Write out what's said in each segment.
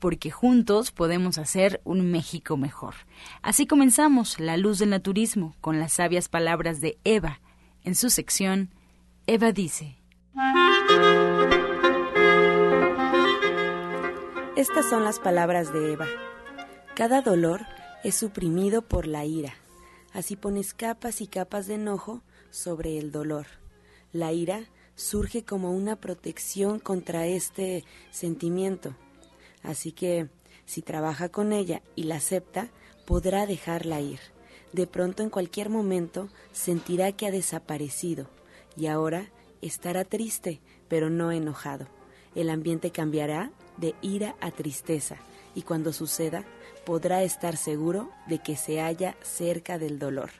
porque juntos podemos hacer un México mejor. Así comenzamos La Luz del Naturismo con las sabias palabras de Eva. En su sección, Eva dice. Estas son las palabras de Eva. Cada dolor es suprimido por la ira. Así pones capas y capas de enojo sobre el dolor. La ira surge como una protección contra este sentimiento Así que si trabaja con ella y la acepta, podrá dejarla ir. De pronto en cualquier momento sentirá que ha desaparecido y ahora estará triste, pero no enojado. El ambiente cambiará de ira a tristeza y cuando suceda podrá estar seguro de que se halla cerca del dolor.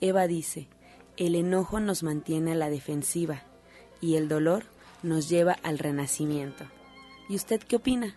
Eva dice, el enojo nos mantiene a la defensiva y el dolor nos lleva al renacimiento. ¿Y usted qué opina?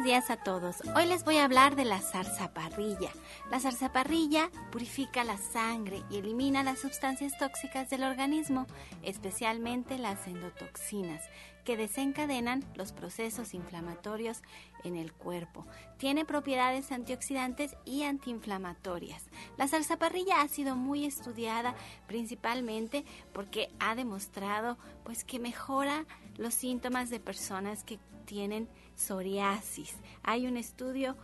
Buenos días a todos. Hoy les voy a hablar de la zarzaparrilla. La zarzaparrilla purifica la sangre y elimina las sustancias tóxicas del organismo, especialmente las endotoxinas, que desencadenan los procesos inflamatorios en el cuerpo. Tiene propiedades antioxidantes y antiinflamatorias. La zarzaparrilla ha sido muy estudiada principalmente porque ha demostrado pues que mejora los síntomas de personas que tienen psoriasis. Hay un estudio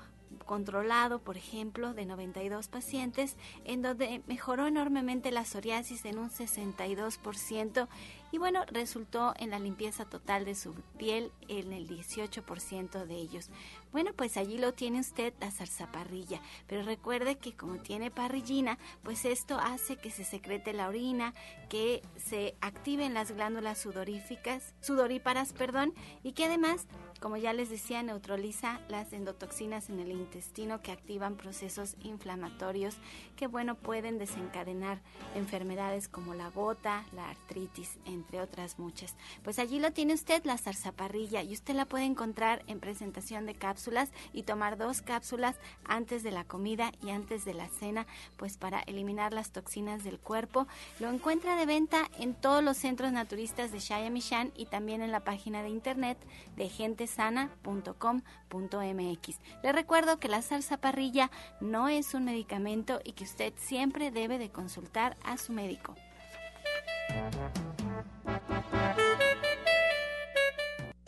controlado, por ejemplo, de 92 pacientes, en donde mejoró enormemente la psoriasis en un 62% y bueno, resultó en la limpieza total de su piel en el 18% de ellos. Bueno, pues allí lo tiene usted la zarzaparrilla, pero recuerde que como tiene parrillina, pues esto hace que se secrete la orina, que se activen las glándulas sudoríficas, sudoríparas, perdón, y que además como ya les decía, neutraliza las endotoxinas en el intestino que activan procesos inflamatorios que, bueno, pueden desencadenar enfermedades como la gota, la artritis, entre otras muchas. Pues allí lo tiene usted, la zarzaparrilla, y usted la puede encontrar en presentación de y tomar dos cápsulas antes de la comida y antes de la cena, pues para eliminar las toxinas del cuerpo. Lo encuentra de venta en todos los centros naturistas de Shayamishan y también en la página de internet de gente sana.com.mx. Le recuerdo que la salsa parrilla no es un medicamento y que usted siempre debe de consultar a su médico.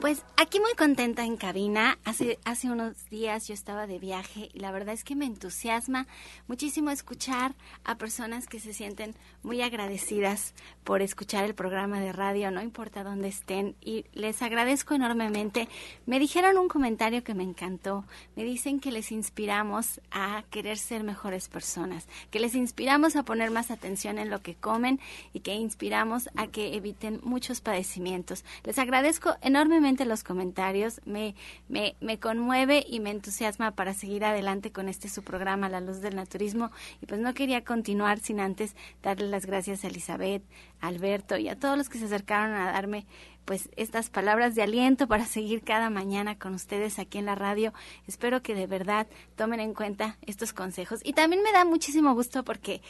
Pues aquí muy contenta en cabina. Hace, hace unos días yo estaba de viaje y la verdad es que me entusiasma muchísimo escuchar a personas que se sienten muy agradecidas por escuchar el programa de radio, no importa dónde estén. Y les agradezco enormemente. Me dijeron un comentario que me encantó. Me dicen que les inspiramos a querer ser mejores personas, que les inspiramos a poner más atención en lo que comen y que inspiramos a que eviten muchos padecimientos. Les agradezco enormemente los comentarios, me, me, me conmueve y me entusiasma para seguir adelante con este su programa La Luz del Naturismo. Y pues no quería continuar sin antes darle las gracias a Elizabeth, a Alberto y a todos los que se acercaron a darme pues estas palabras de aliento para seguir cada mañana con ustedes aquí en la radio. Espero que de verdad tomen en cuenta estos consejos. Y también me da muchísimo gusto porque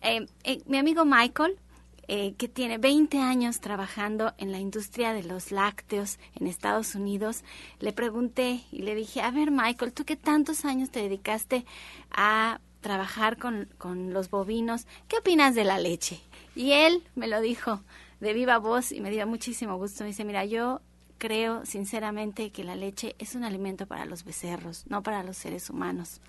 eh, eh, mi amigo Michael, eh, que tiene 20 años trabajando en la industria de los lácteos en Estados Unidos, le pregunté y le dije, a ver Michael, tú qué tantos años te dedicaste a trabajar con, con los bovinos, ¿qué opinas de la leche? Y él me lo dijo de viva voz y me dio muchísimo gusto. Me dice, mira, yo creo sinceramente que la leche es un alimento para los becerros, no para los seres humanos.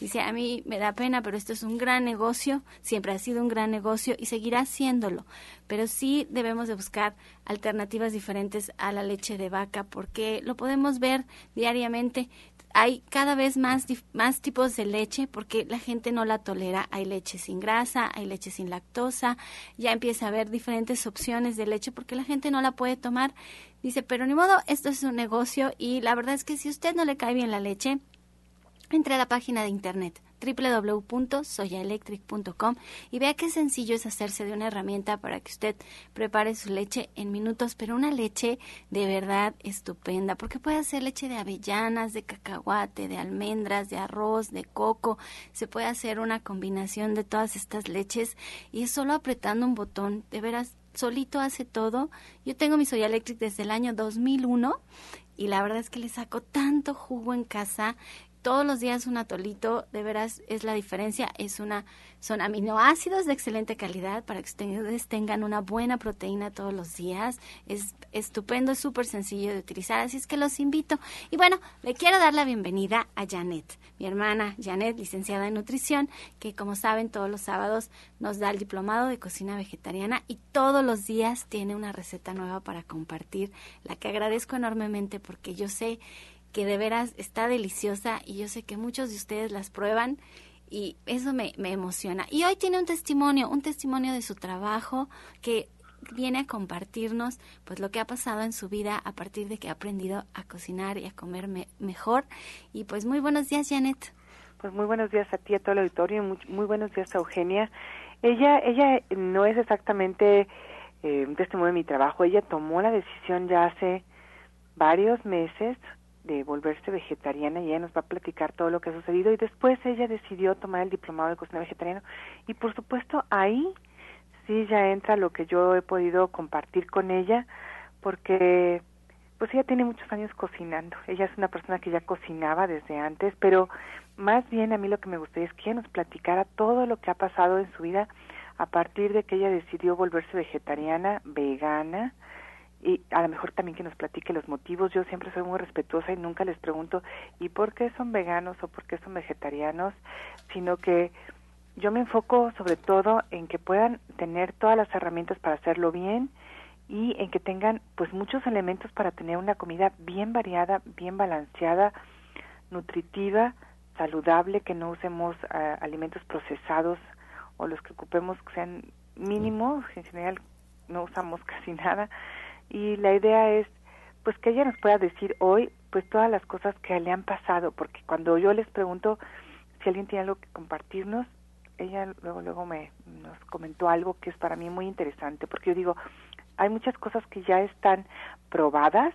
Dice, a mí me da pena, pero esto es un gran negocio, siempre ha sido un gran negocio y seguirá siéndolo. Pero sí debemos de buscar alternativas diferentes a la leche de vaca porque lo podemos ver diariamente hay cada vez más, más tipos de leche porque la gente no la tolera. Hay leche sin grasa, hay leche sin lactosa, ya empieza a haber diferentes opciones de leche porque la gente no la puede tomar. Dice, pero ni modo, esto es un negocio y la verdad es que si a usted no le cae bien la leche, entre a la página de internet www.soyaelectric.com y vea qué sencillo es hacerse de una herramienta para que usted prepare su leche en minutos, pero una leche de verdad estupenda, porque puede hacer leche de avellanas, de cacahuate, de almendras, de arroz, de coco, se puede hacer una combinación de todas estas leches y es solo apretando un botón, de veras solito hace todo. Yo tengo mi Soya Electric desde el año 2001 y la verdad es que le saco tanto jugo en casa todos los días un atolito, de veras es la diferencia, es una son aminoácidos de excelente calidad para que ustedes tengan una buena proteína todos los días. Es estupendo, es súper sencillo de utilizar, así es que los invito. Y bueno, le quiero dar la bienvenida a Janet, mi hermana Janet, licenciada en nutrición, que como saben todos los sábados nos da el diplomado de cocina vegetariana y todos los días tiene una receta nueva para compartir, la que agradezco enormemente porque yo sé que de veras está deliciosa y yo sé que muchos de ustedes las prueban y eso me, me emociona. Y hoy tiene un testimonio, un testimonio de su trabajo que viene a compartirnos pues lo que ha pasado en su vida a partir de que ha aprendido a cocinar y a comer mejor. Y pues muy buenos días, Janet. Pues muy buenos días a ti, a todo el auditorio, muy, muy buenos días a Eugenia. Ella, ella no es exactamente eh, un testimonio de mi trabajo, ella tomó la decisión ya hace varios meses de volverse vegetariana y ella nos va a platicar todo lo que ha sucedido y después ella decidió tomar el diplomado de cocina vegetariana y por supuesto ahí sí ya entra lo que yo he podido compartir con ella porque pues ella tiene muchos años cocinando. Ella es una persona que ya cocinaba desde antes, pero más bien a mí lo que me gustaría es que ella nos platicara todo lo que ha pasado en su vida a partir de que ella decidió volverse vegetariana, vegana, y a lo mejor también que nos platique los motivos. Yo siempre soy muy respetuosa y nunca les pregunto ¿y por qué son veganos o por qué son vegetarianos? Sino que yo me enfoco sobre todo en que puedan tener todas las herramientas para hacerlo bien y en que tengan pues muchos elementos para tener una comida bien variada, bien balanceada, nutritiva, saludable, que no usemos ah, alimentos procesados o los que ocupemos que sean mínimos, en general no usamos casi nada y la idea es pues que ella nos pueda decir hoy pues todas las cosas que le han pasado porque cuando yo les pregunto si alguien tiene algo que compartirnos ella luego luego me nos comentó algo que es para mí muy interesante porque yo digo hay muchas cosas que ya están probadas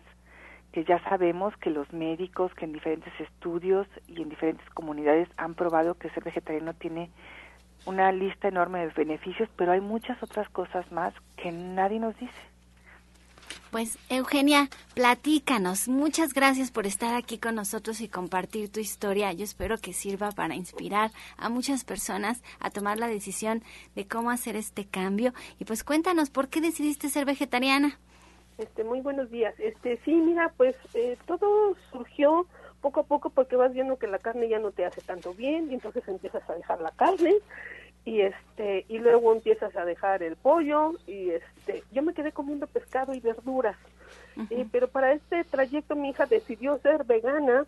que ya sabemos que los médicos que en diferentes estudios y en diferentes comunidades han probado que ser vegetariano tiene una lista enorme de beneficios, pero hay muchas otras cosas más que nadie nos dice. Pues Eugenia, platícanos. Muchas gracias por estar aquí con nosotros y compartir tu historia. Yo espero que sirva para inspirar a muchas personas a tomar la decisión de cómo hacer este cambio. Y pues cuéntanos, ¿por qué decidiste ser vegetariana? Este, muy buenos días. Este, sí, mira, pues eh, todo surgió poco a poco porque vas viendo que la carne ya no te hace tanto bien y entonces empiezas a dejar la carne y este y luego empiezas a dejar el pollo y este yo me quedé comiendo pescado y verduras. Eh, pero para este trayecto mi hija decidió ser vegana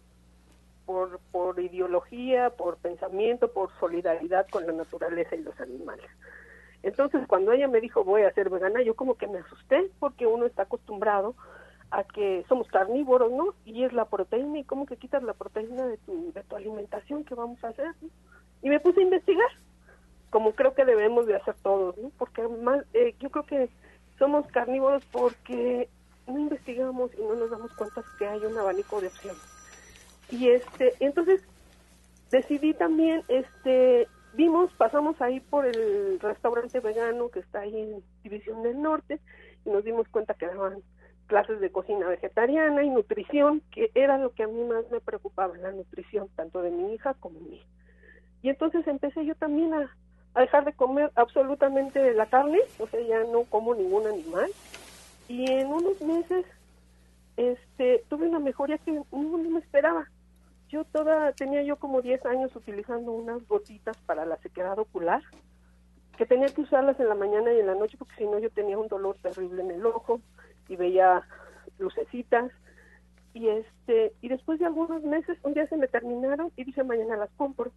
por, por ideología, por pensamiento, por solidaridad con la naturaleza y los animales. Entonces, cuando ella me dijo voy a ser vegana, yo como que me asusté porque uno está acostumbrado a que somos carnívoros, ¿no? Y es la proteína y cómo que quitas la proteína de tu, de tu alimentación, ¿qué vamos a hacer? Y me puse a investigar, como creo que debemos de hacer todos, ¿no? Porque más, eh, yo creo que somos carnívoros porque no investigamos y no nos damos cuenta que hay un abanico de opciones. Y este, entonces decidí también este vimos, pasamos ahí por el restaurante vegano que está ahí en División del Norte y nos dimos cuenta que daban clases de cocina vegetariana y nutrición, que era lo que a mí más me preocupaba, la nutrición, tanto de mi hija como mía. Y entonces empecé yo también a, a dejar de comer absolutamente la carne, o sea, ya no como ningún animal. Y en unos meses este, tuve una mejoría que no, me esperaba. Yo toda, tenía yo como 10 años utilizando unas gotitas para la sequedad ocular, que tenía que usarlas en la mañana y en la noche porque si no yo tenía un dolor terrible en el ojo y veía lucecitas. Y este y después de algunos meses un día se me terminaron y dije mañana las compro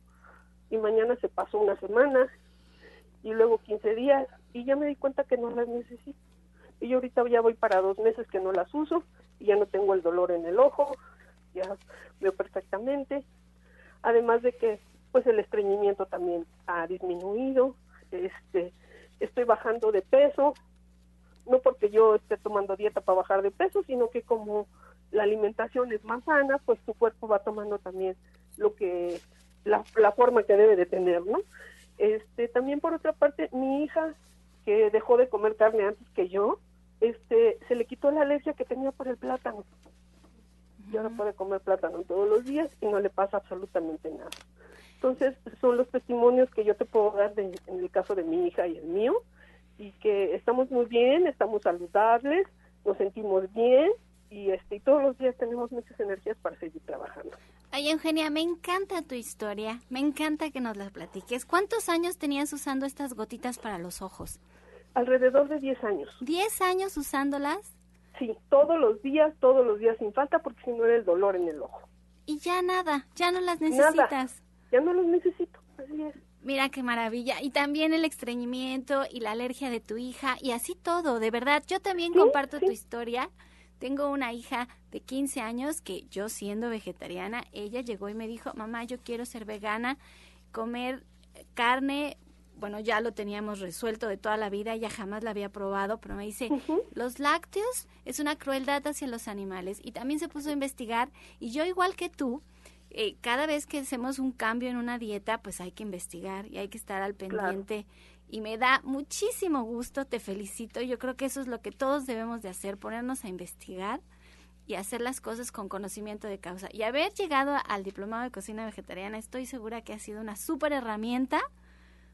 y mañana se pasó una semana y luego 15 días y ya me di cuenta que no las necesito y yo ahorita ya voy para dos meses que no las uso y ya no tengo el dolor en el ojo ya veo perfectamente. Además de que pues el estreñimiento también ha disminuido, este estoy bajando de peso, no porque yo esté tomando dieta para bajar de peso, sino que como la alimentación es más sana, pues tu cuerpo va tomando también lo que la, la forma que debe de tener, ¿no? Este, también por otra parte, mi hija que dejó de comer carne antes que yo, este, se le quitó la alergia que tenía por el plátano y ahora puede comer plátano todos los días y no le pasa absolutamente nada. Entonces, son los testimonios que yo te puedo dar en el caso de mi hija y el mío, y que estamos muy bien, estamos saludables, nos sentimos bien y este todos los días tenemos muchas energías para seguir trabajando. Ay, Eugenia, me encanta tu historia, me encanta que nos la platiques. ¿Cuántos años tenías usando estas gotitas para los ojos? Alrededor de 10 años. ¿10 años usándolas? Sí, todos los días, todos los días sin falta, porque si no era el dolor en el ojo. Y ya nada, ya no las necesitas. ya no los necesito, así es. Mira qué maravilla. Y también el estreñimiento y la alergia de tu hija y así todo, de verdad. Yo también comparto tu historia. Tengo una hija de 15 años que yo siendo vegetariana, ella llegó y me dijo, mamá, yo quiero ser vegana, comer carne bueno, ya lo teníamos resuelto de toda la vida, ella jamás la había probado, pero me dice, los lácteos es una crueldad hacia los animales. Y también se puso a investigar, y yo igual que tú, eh, cada vez que hacemos un cambio en una dieta, pues hay que investigar y hay que estar al pendiente. Y me da muchísimo gusto, te felicito, yo creo que eso es lo que todos debemos de hacer, ponernos a investigar y hacer las cosas con conocimiento de causa. Y haber llegado al diplomado de cocina vegetariana, estoy segura que ha sido una súper herramienta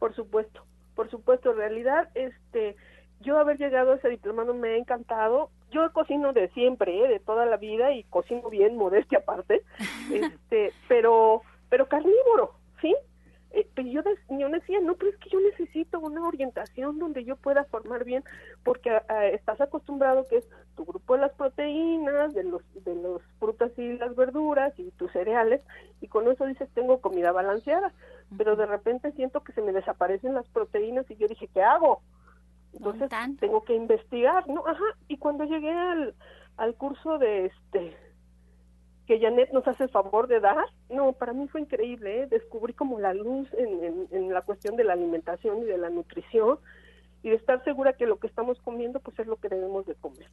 por supuesto, por supuesto, en realidad, este, yo haber llegado a ese diplomado me ha encantado. Yo cocino de siempre, ¿eh? de toda la vida y cocino bien, modestia aparte, este, pero, pero carnívoro, ¿sí? Yo, yo decía, no, pero es que yo necesito una orientación donde yo pueda formar bien, porque estás acostumbrado que es tu grupo de las proteínas, de los, de los frutas y las verduras y tus cereales, y con eso dices, tengo comida balanceada, pero de repente siento que se me desaparecen las proteínas y yo dije, ¿qué hago? Entonces tengo que investigar, ¿no? Ajá, y cuando llegué al, al curso de este que Janet nos hace el favor de dar, no, para mí fue increíble, ¿eh? descubrí como la luz en, en, la cuestión de la alimentación y de la nutrición y de estar segura que lo que estamos comiendo pues es lo que debemos de comer.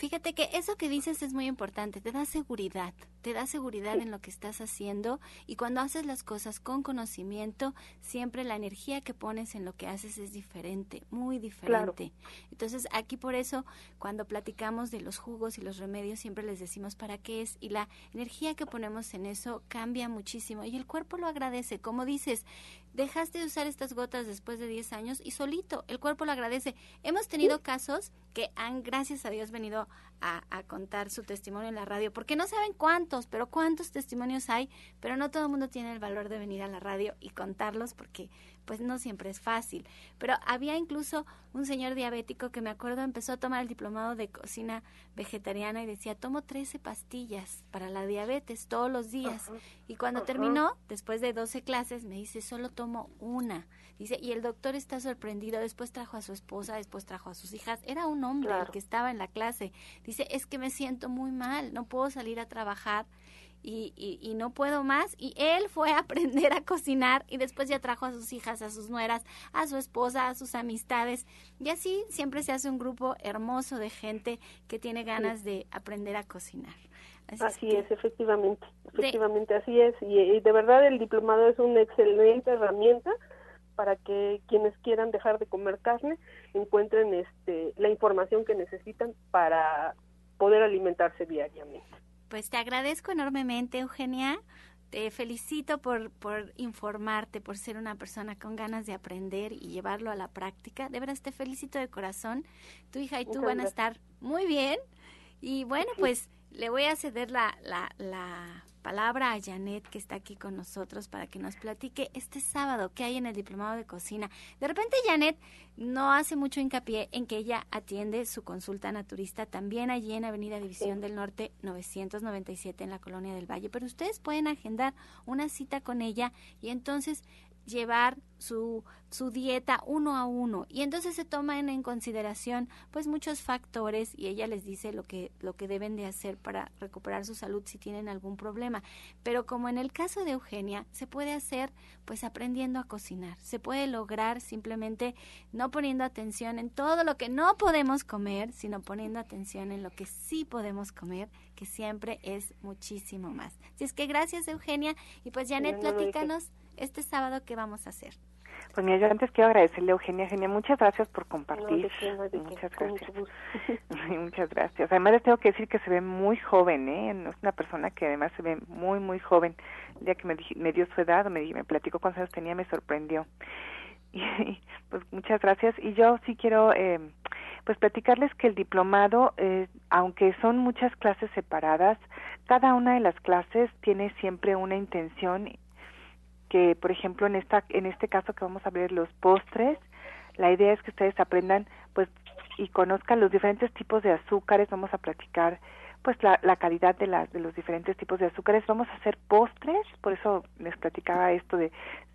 Fíjate que eso que dices es muy importante, te da seguridad, te da seguridad en lo que estás haciendo y cuando haces las cosas con conocimiento, siempre la energía que pones en lo que haces es diferente, muy diferente. Entonces, aquí por eso, cuando platicamos de los jugos y los remedios, siempre les decimos para qué es y la energía que ponemos en eso cambia muchísimo y el cuerpo lo agradece. Como dices, dejaste de usar estas gotas después de 10 años y solito, el cuerpo lo agradece. Hemos tenido casos que han, gracias a Dios, venido a, a, contar su testimonio en la radio, porque no saben cuántos, pero cuántos testimonios hay, pero no todo el mundo tiene el valor de venir a la radio y contarlos porque pues no siempre es fácil. Pero había incluso un señor diabético que me acuerdo empezó a tomar el diplomado de cocina vegetariana y decía, tomo 13 pastillas para la diabetes todos los días. Y cuando terminó, después de 12 clases, me dice, solo tomo una. Dice, y el doctor está sorprendido, después trajo a su esposa, después trajo a sus hijas. Era un hombre el que estaba en la clase. Dice, es que me siento muy mal, no puedo salir a trabajar y, y, no puedo más. Y él fue a aprender a cocinar y después ya trajo a sus hijas, a sus nueras, a su esposa, a sus amistades. Y así siempre se hace un grupo hermoso de gente que tiene ganas de aprender a cocinar. Así, es, efectivamente, efectivamente, así es. Y, de verdad el diplomado es una excelente herramienta para que quienes quieran dejar de comer carne encuentren este, la información que necesitan para poder alimentarse diariamente. Pues te agradezco enormemente, Eugenia. Te felicito por, por informarte, por ser una persona con ganas de aprender y llevarlo a la práctica. De veras te felicito de corazón. Tu hija y tú van a estar muy bien. Y bueno, pues le voy a ceder la, la, la palabra a Janet, que está aquí con nosotros, para que nos platique este sábado qué hay en el Diplomado de Cocina. De repente, Janet no hace mucho hincapié en que ella atiende su consulta naturista también allí en Avenida División del Norte 997 en la Colonia del Valle. Pero ustedes pueden agendar una cita con ella y entonces llevar su, su dieta uno a uno. Y entonces se toman en consideración pues muchos factores y ella les dice lo que lo que deben de hacer para recuperar su salud si tienen algún problema. Pero como en el caso de Eugenia se puede hacer pues aprendiendo a cocinar. Se puede lograr simplemente no poniendo atención en todo lo que no podemos comer sino poniendo atención en lo que sí podemos comer que siempre es muchísimo más. Así es que gracias Eugenia. Y pues Janet platícanos este sábado qué vamos a hacer pues mira, yo antes quiero agradecerle a Eugenia. Eugenia, muchas gracias por compartir. muchas gracias. muchas gracias. Además les tengo que decir que se ve muy joven, ¿eh? Es una persona que además se ve muy, muy joven. El día que me, me dio su edad, me, me platicó cuántos años tenía, me sorprendió. Y pues muchas gracias. Y yo sí quiero eh, pues platicarles que el diplomado, eh, aunque son muchas clases separadas, cada una de las clases tiene siempre una intención que, por ejemplo, en esta en este caso que vamos a ver los postres, la idea es que ustedes aprendan pues y conozcan los diferentes tipos de azúcares, vamos a platicar pues la, la calidad de las de los diferentes tipos de azúcares, vamos a hacer postres, por eso les platicaba esto de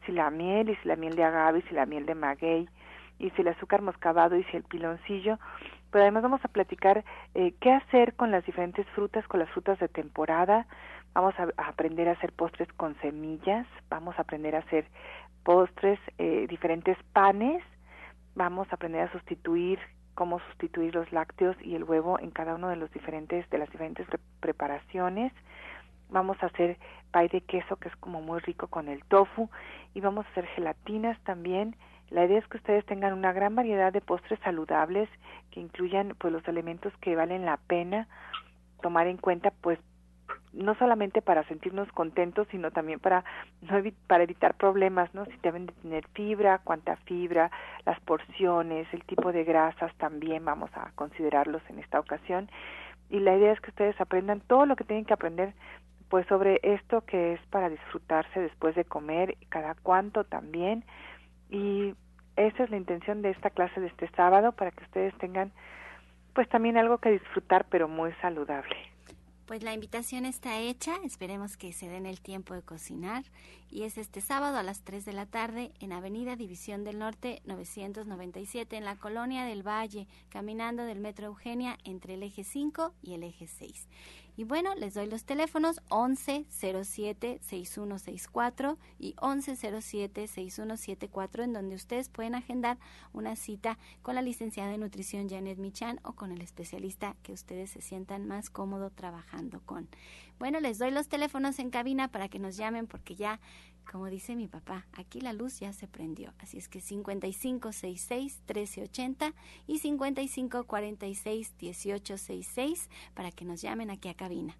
si la miel y si la miel de agave y si la miel de maguey y si el azúcar moscavado y si el piloncillo, pero además vamos a platicar eh, qué hacer con las diferentes frutas, con las frutas de temporada, vamos a, aprender a hacer postres con semillas, vamos a aprender a hacer postres, eh, diferentes panes, vamos a aprender a sustituir cómo sustituir los lácteos y el huevo en cada uno de los diferentes de las diferentes preparaciones. Vamos a hacer pay de queso que es como muy rico con el tofu y vamos a hacer gelatinas también. La idea es que ustedes tengan una gran variedad de postres saludables que incluyan pues los elementos que valen la pena tomar en cuenta pues no solamente para sentirnos contentos, sino también para no para evitar problemas, ¿no? Si deben de tener fibra, cuánta fibra, las porciones, el tipo de grasas también vamos a considerarlos en esta ocasión. Y la idea es que ustedes aprendan todo lo que tienen que aprender pues sobre esto que es para disfrutarse después de comer, cada cuánto también. Y esa es la intención de esta clase de este sábado para que ustedes tengan pues también algo que disfrutar pero muy saludable. Pues la invitación está hecha, esperemos que se den el tiempo de cocinar y es este sábado a las 3 de la tarde en Avenida División del Norte 997 en la Colonia del Valle, caminando del Metro Eugenia entre el eje 5 y el eje 6. Y bueno, les doy los teléfonos 1107-6164 y 1107-6174 en donde ustedes pueden agendar una cita con la licenciada de nutrición Janet Michan o con el especialista que ustedes se sientan más cómodo trabajando con. Bueno, les doy los teléfonos en cabina para que nos llamen porque ya como dice mi papá, aquí la luz ya se prendió. Así es que 5566-1380 y 5546-1866 para que nos llamen aquí a cabina.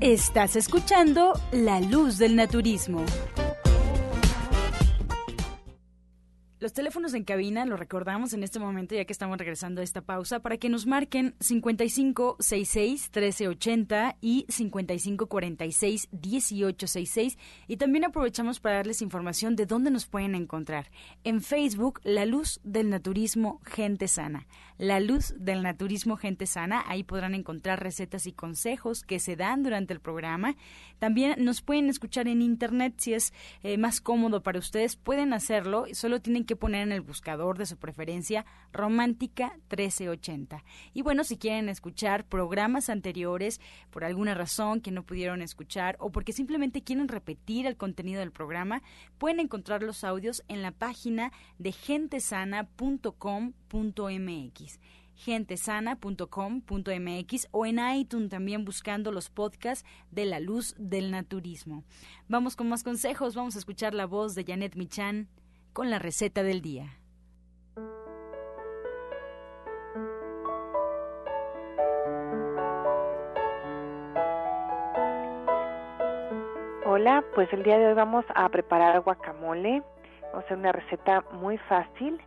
Estás escuchando La Luz del Naturismo. Los teléfonos en cabina, lo recordamos en este momento ya que estamos regresando a esta pausa, para que nos marquen 5566-1380 y 5546-1866. Y también aprovechamos para darles información de dónde nos pueden encontrar. En Facebook, La Luz del Naturismo Gente Sana. La Luz del Naturismo Gente Sana, ahí podrán encontrar recetas y consejos que se dan durante el programa. También nos pueden escuchar en Internet si es eh, más cómodo para ustedes, pueden hacerlo, solo tienen que poner en el buscador de su preferencia Romántica 1380. Y bueno, si quieren escuchar programas anteriores por alguna razón que no pudieron escuchar o porque simplemente quieren repetir el contenido del programa, pueden encontrar los audios en la página de gentesana.com.mx gentesana.com.mx o en iTunes también buscando los podcasts de la luz del naturismo. Vamos con más consejos, vamos a escuchar la voz de Janet Michan con la receta del día. Hola, pues el día de hoy vamos a preparar guacamole. Vamos a hacer una receta muy fácil.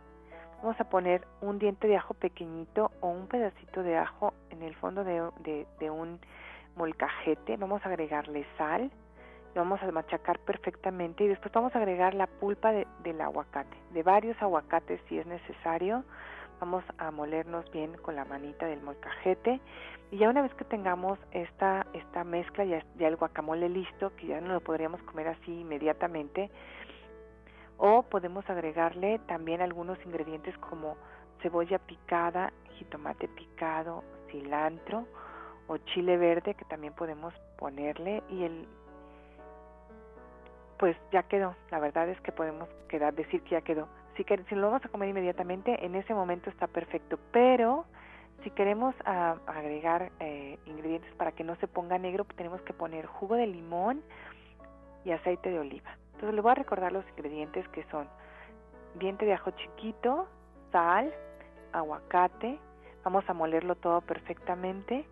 Vamos a poner un diente de ajo pequeñito o un pedacito de ajo en el fondo de, de un molcajete. Vamos a agregarle sal, vamos a machacar perfectamente y después vamos a agregar la pulpa del aguacate, de varios aguacates si es necesario. Vamos a molernos bien con la manita del molcajete y ya una vez que tengamos esta, esta mezcla, ya, ya el guacamole listo, que ya no lo podríamos comer así inmediatamente, o podemos agregarle también algunos ingredientes como cebolla picada, jitomate picado, cilantro o chile verde que también podemos ponerle y el pues ya quedó. La verdad es que podemos quedar, decir que ya quedó. Si, si lo vamos a comer inmediatamente, en ese momento está perfecto. Pero si queremos ah, agregar eh, ingredientes para que no se ponga negro, pues tenemos que poner jugo de limón y aceite de oliva. Entonces le voy a recordar los ingredientes que son diente de ajo chiquito, sal, aguacate. Vamos a molerlo todo perfectamente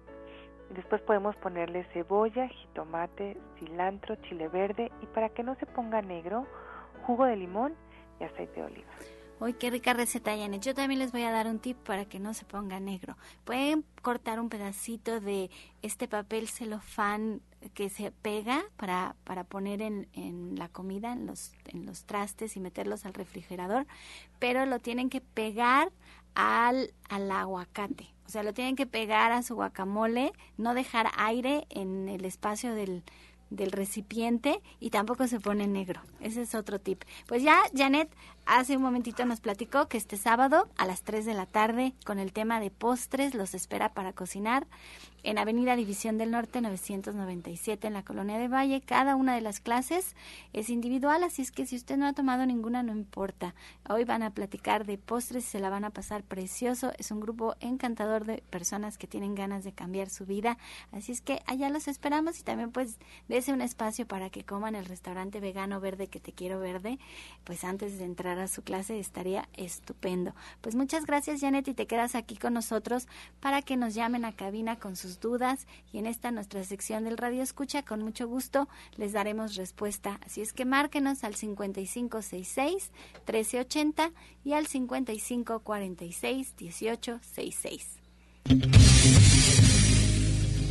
Después podemos ponerle cebolla, jitomate, cilantro, chile verde y para que no se ponga negro, jugo de limón y aceite de oliva. Uy, qué rica receta, Janet. Yo también les voy a dar un tip para que no se ponga negro. Pueden cortar un pedacito de este papel celofán que se pega para, para poner en, en la comida, en los, en los trastes y meterlos al refrigerador, pero lo tienen que pegar al, al aguacate. O sea, lo tienen que pegar a su guacamole, no dejar aire en el espacio del, del recipiente y tampoco se pone negro. Ese es otro tip. Pues ya Janet hace un momentito nos platicó que este sábado a las 3 de la tarde con el tema de postres los espera para cocinar en Avenida División del Norte 997 en la Colonia de Valle. Cada una de las clases es individual, así es que si usted no ha tomado ninguna, no importa. Hoy van a platicar de postres y se la van a pasar precioso. Es un grupo encantador de personas que tienen ganas de cambiar su vida. Así es que allá los esperamos y también pues dése un espacio para que coman el restaurante vegano verde que te quiero verde. Pues antes de entrar a su clase estaría estupendo. Pues muchas gracias Janet y te quedas aquí con nosotros para que nos llamen a cabina con sus dudas y en esta nuestra sección del Radio Escucha con mucho gusto les daremos respuesta. Así es que márquenos al 5566 1380 y al 5546 1866.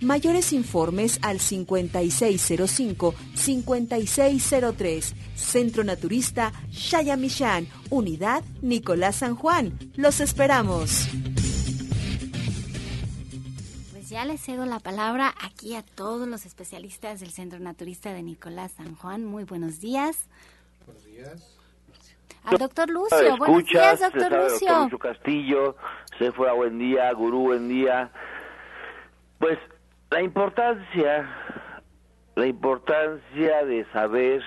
Mayores informes al 5605-5603. Centro Naturista Shayamishan, Unidad Nicolás San Juan. Los esperamos. Pues ya le cedo la palabra aquí a todos los especialistas del Centro Naturista de Nicolás San Juan. Muy buenos días. Buenos días. Al doctor Lucio. buenos días, doctor Lucio. Doctor Lucio Castillo, se fue a buen día, gurú, buen día. Pues la importancia, la importancia de saber,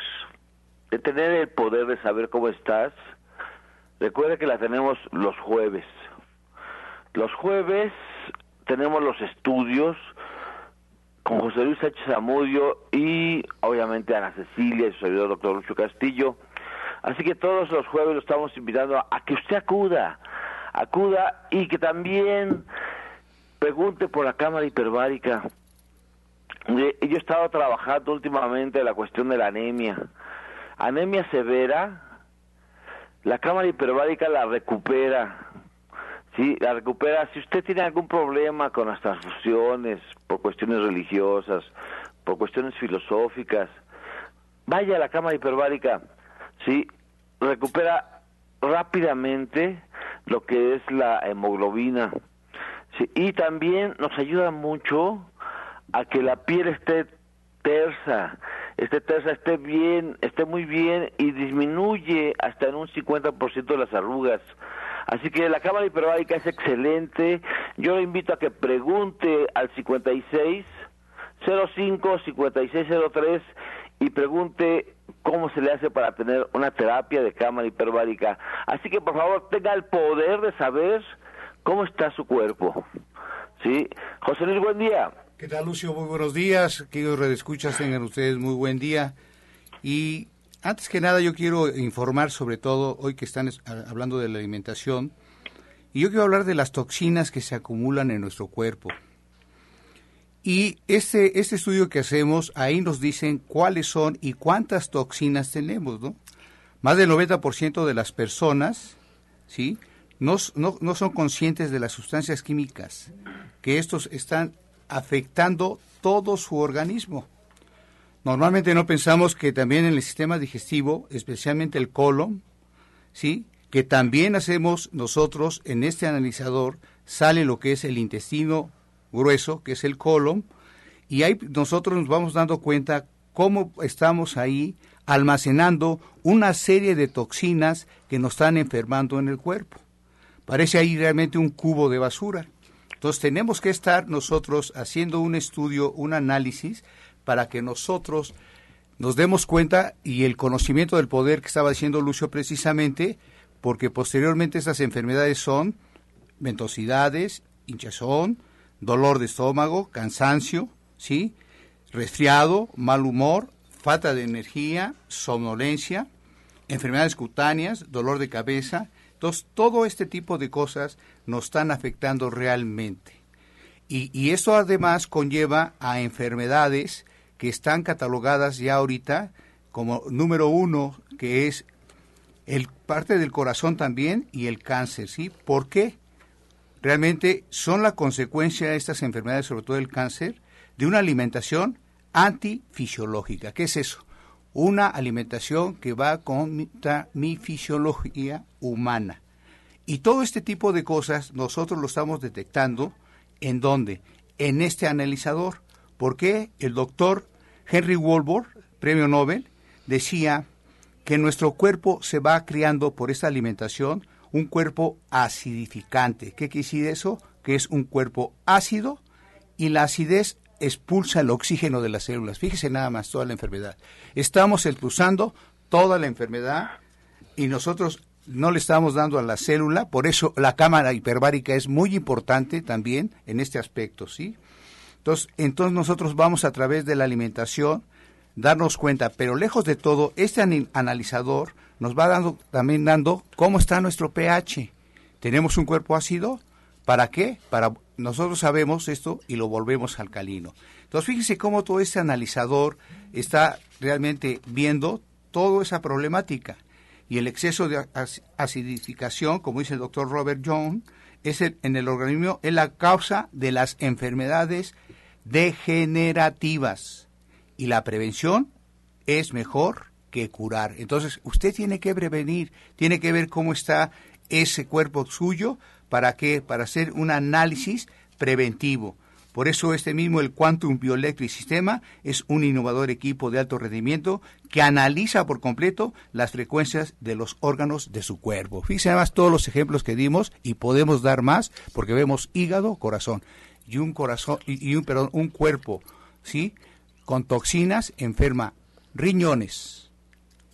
de tener el poder de saber cómo estás, recuerda que la tenemos los jueves. Los jueves tenemos los estudios con José Luis Sánchez Zamudio y obviamente Ana Cecilia y su servidor doctor Lucho Castillo. Así que todos los jueves lo estamos invitando a que usted acuda, acuda y que también pregunte por la cámara hiperbárica. Yo he estado trabajando últimamente la cuestión de la anemia. Anemia severa, la cámara hiperbárica la recupera. Sí, la recupera. Si usted tiene algún problema con las transfusiones, por cuestiones religiosas, por cuestiones filosóficas, vaya a la cámara hiperbárica. Sí, recupera rápidamente lo que es la hemoglobina y también nos ayuda mucho a que la piel esté tersa, esté tersa, esté bien, esté muy bien y disminuye hasta en un 50% de las arrugas. Así que la cámara hiperbárica es excelente. Yo le invito a que pregunte al 56 05 5603 y pregunte cómo se le hace para tener una terapia de cámara hiperbárica. Así que por favor tenga el poder de saber ¿Cómo está su cuerpo? ¿Sí? José Luis, buen día. ¿Qué tal, Lucio? Muy buenos días. Queridos redescuchas, tengan ustedes muy buen día. Y antes que nada, yo quiero informar sobre todo, hoy que están hablando de la alimentación, y yo quiero hablar de las toxinas que se acumulan en nuestro cuerpo. Y este, este estudio que hacemos, ahí nos dicen cuáles son y cuántas toxinas tenemos, ¿no? Más del 90% de las personas, ¿sí? No, no, son conscientes de las sustancias químicas, que estos están afectando todo su organismo. Normalmente no pensamos que también en el sistema digestivo, especialmente el colon, ¿sí? que también hacemos nosotros en este analizador, sale lo que es el intestino grueso, que es el colon, y ahí nosotros nos vamos dando cuenta cómo estamos ahí almacenando una serie de toxinas que nos están enfermando en el cuerpo. Parece ahí realmente un cubo de basura. Entonces tenemos que estar nosotros haciendo un estudio, un análisis, para que nosotros nos demos cuenta y el conocimiento del poder que estaba diciendo Lucio precisamente, porque posteriormente estas enfermedades son ventosidades, hinchazón, dolor de estómago, cansancio, ¿sí? resfriado, mal humor, falta de energía, somnolencia, enfermedades cutáneas, dolor de cabeza, entonces, todo este tipo de cosas nos están afectando realmente. Y, y esto además conlleva a enfermedades que están catalogadas ya ahorita como número uno, que es el parte del corazón también y el cáncer, ¿sí? ¿Por qué? Realmente son la consecuencia de estas enfermedades, sobre todo el cáncer, de una alimentación antifisiológica. ¿Qué es eso? Una alimentación que va contra mi fisiología humana. Y todo este tipo de cosas nosotros lo estamos detectando en dónde? En este analizador. Porque el doctor Henry Walbor, premio Nobel, decía que nuestro cuerpo se va creando por esta alimentación un cuerpo acidificante. ¿Qué quiere decir eso? Que es un cuerpo ácido y la acidez expulsa el oxígeno de las células. Fíjese nada más toda la enfermedad. Estamos expulsando toda la enfermedad y nosotros no le estamos dando a la célula, por eso la cámara hiperbárica es muy importante también en este aspecto, ¿sí? Entonces, entonces nosotros vamos a través de la alimentación darnos cuenta, pero lejos de todo, este analizador nos va dando también dando cómo está nuestro pH. ¿Tenemos un cuerpo ácido? ¿Para qué? Para nosotros sabemos esto y lo volvemos alcalino. Entonces fíjense cómo todo este analizador está realmente viendo toda esa problemática. Y el exceso de acidificación, como dice el doctor Robert Young, es en el organismo es la causa de las enfermedades degenerativas. Y la prevención es mejor que curar. Entonces, usted tiene que prevenir, tiene que ver cómo está ese cuerpo suyo, ¿para qué? Para hacer un análisis preventivo. Por eso este mismo, el Quantum Bioelectric Sistema, es un innovador equipo de alto rendimiento que analiza por completo las frecuencias de los órganos de su cuerpo. Fíjense además todos los ejemplos que dimos y podemos dar más porque vemos hígado, corazón y un corazón y un perdón, un cuerpo, ¿sí? Con toxinas enferma riñones,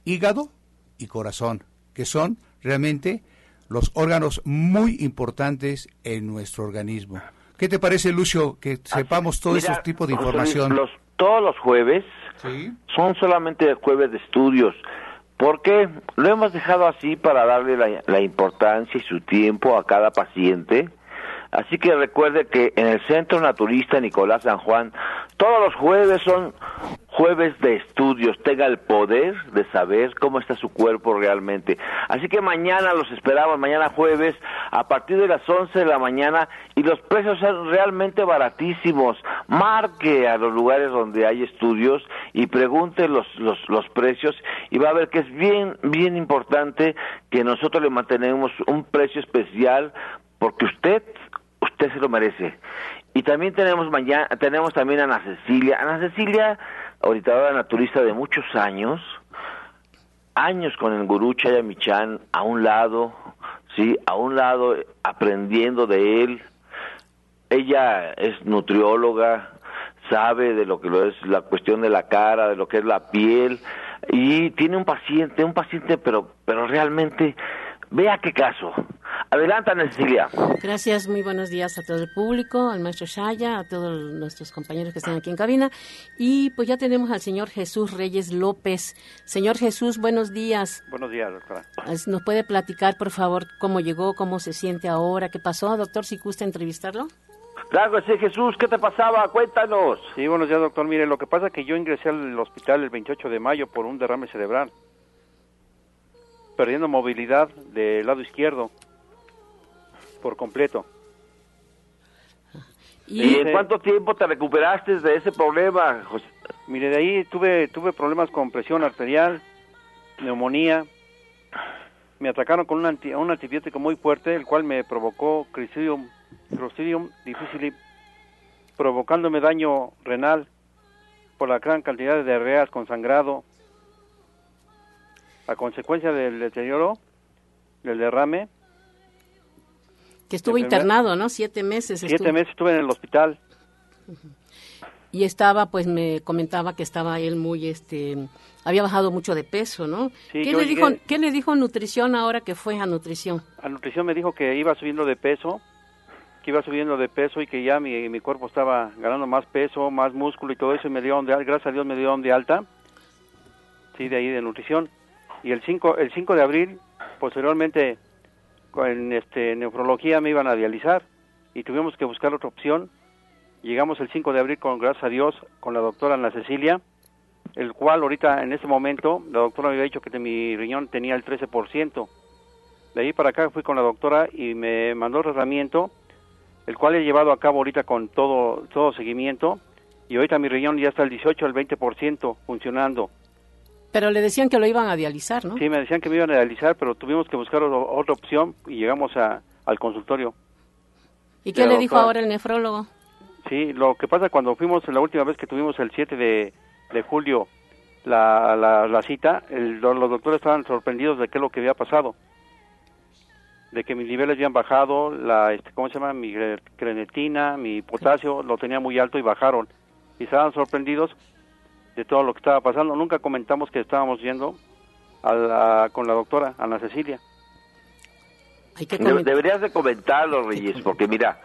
hígado y corazón, que son realmente los órganos muy importantes en nuestro organismo. ¿Qué te parece, Lucio, que sepamos todo ese tipo de información? Los, todos los jueves son solamente jueves de estudios, porque lo hemos dejado así para darle la, la importancia y su tiempo a cada paciente. Así que recuerde que en el Centro Naturista Nicolás San Juan, todos los jueves son jueves de estudios, tenga el poder de saber cómo está su cuerpo realmente. Así que mañana los esperamos, mañana jueves, a partir de las 11 de la mañana, y los precios son realmente baratísimos. Marque a los lugares donde hay estudios y pregunte los, los, los precios, y va a ver que es bien, bien importante que nosotros le mantenemos un precio especial, porque usted, usted se lo merece. Y también tenemos mañana, tenemos también a Ana Cecilia. Ana Cecilia ahorita naturista de muchos años, años con el gurú Chayamichan a un lado, sí, a un lado aprendiendo de él. Ella es nutrióloga, sabe de lo que lo es la cuestión de la cara, de lo que es la piel y tiene un paciente, un paciente pero pero realmente vea qué caso. Adelante, Cecilia. Gracias, muy buenos días a todo el público, al maestro Shaya, a todos nuestros compañeros que están aquí en cabina. Y pues ya tenemos al señor Jesús Reyes López. Señor Jesús, buenos días. Buenos días, doctora. ¿Nos puede platicar, por favor, cómo llegó, cómo se siente ahora, qué pasó, doctor, si gusta entrevistarlo? Claro sí, Jesús, ¿qué te pasaba? Cuéntanos. Sí, buenos días, doctor. Mire, lo que pasa es que yo ingresé al hospital el 28 de mayo por un derrame cerebral, perdiendo movilidad del lado izquierdo por completo. ¿Y, en cuánto tiempo te recuperaste de ese problema, José? Mire, de ahí tuve tuve problemas con presión arterial, neumonía. Me atacaron con un, un antibiótico muy fuerte, el cual me provocó Clostridium, Clostridium difficile, provocándome daño renal por la gran cantidad de diarreas con sangrado. A consecuencia del deterioro, del derrame, que estuvo internado, ¿no? Siete meses. Siete meses estuve en el hospital. Y estaba, pues me comentaba que estaba él muy, este, había bajado mucho de peso, ¿no? ¿Qué, le dijo, ¿Qué le dijo nutrición ahora que fue a nutrición? A nutrición me dijo que iba subiendo de peso, que iba subiendo de peso y que ya mi, mi cuerpo estaba ganando más peso, más músculo y todo eso, y me dio gracias a Dios me dio de alta, sí, de ahí de nutrición. Y el 5, el 5 de abril, posteriormente en este, nefrología me iban a dializar y tuvimos que buscar otra opción. Llegamos el 5 de abril, con gracias a Dios, con la doctora Ana Cecilia, el cual ahorita, en ese momento, la doctora me había dicho que mi riñón tenía el 13%. De ahí para acá fui con la doctora y me mandó el tratamiento, el cual he llevado a cabo ahorita con todo, todo seguimiento. Y ahorita mi riñón ya está el 18 al 20% funcionando. Pero le decían que lo iban a dializar, ¿no? Sí, me decían que me iban a dializar, pero tuvimos que buscar otra opción y llegamos a, al consultorio. ¿Y qué le dijo ahora el nefrólogo? Sí, lo que pasa cuando fuimos la última vez que tuvimos el 7 de, de julio la, la, cita, los doctores estaban sorprendidos de qué es lo que había pasado. De que mis niveles habían bajado, la, este, ¿cómo se llama? Mi crenetina, mi potasio, lo tenía muy alto y bajaron. Y estaban sorprendidos de todo lo que estaba pasando. Nunca comentamos que estábamos yendo a con la doctora Ana Cecilia. deberías de comentarlo, Reyes, porque mira,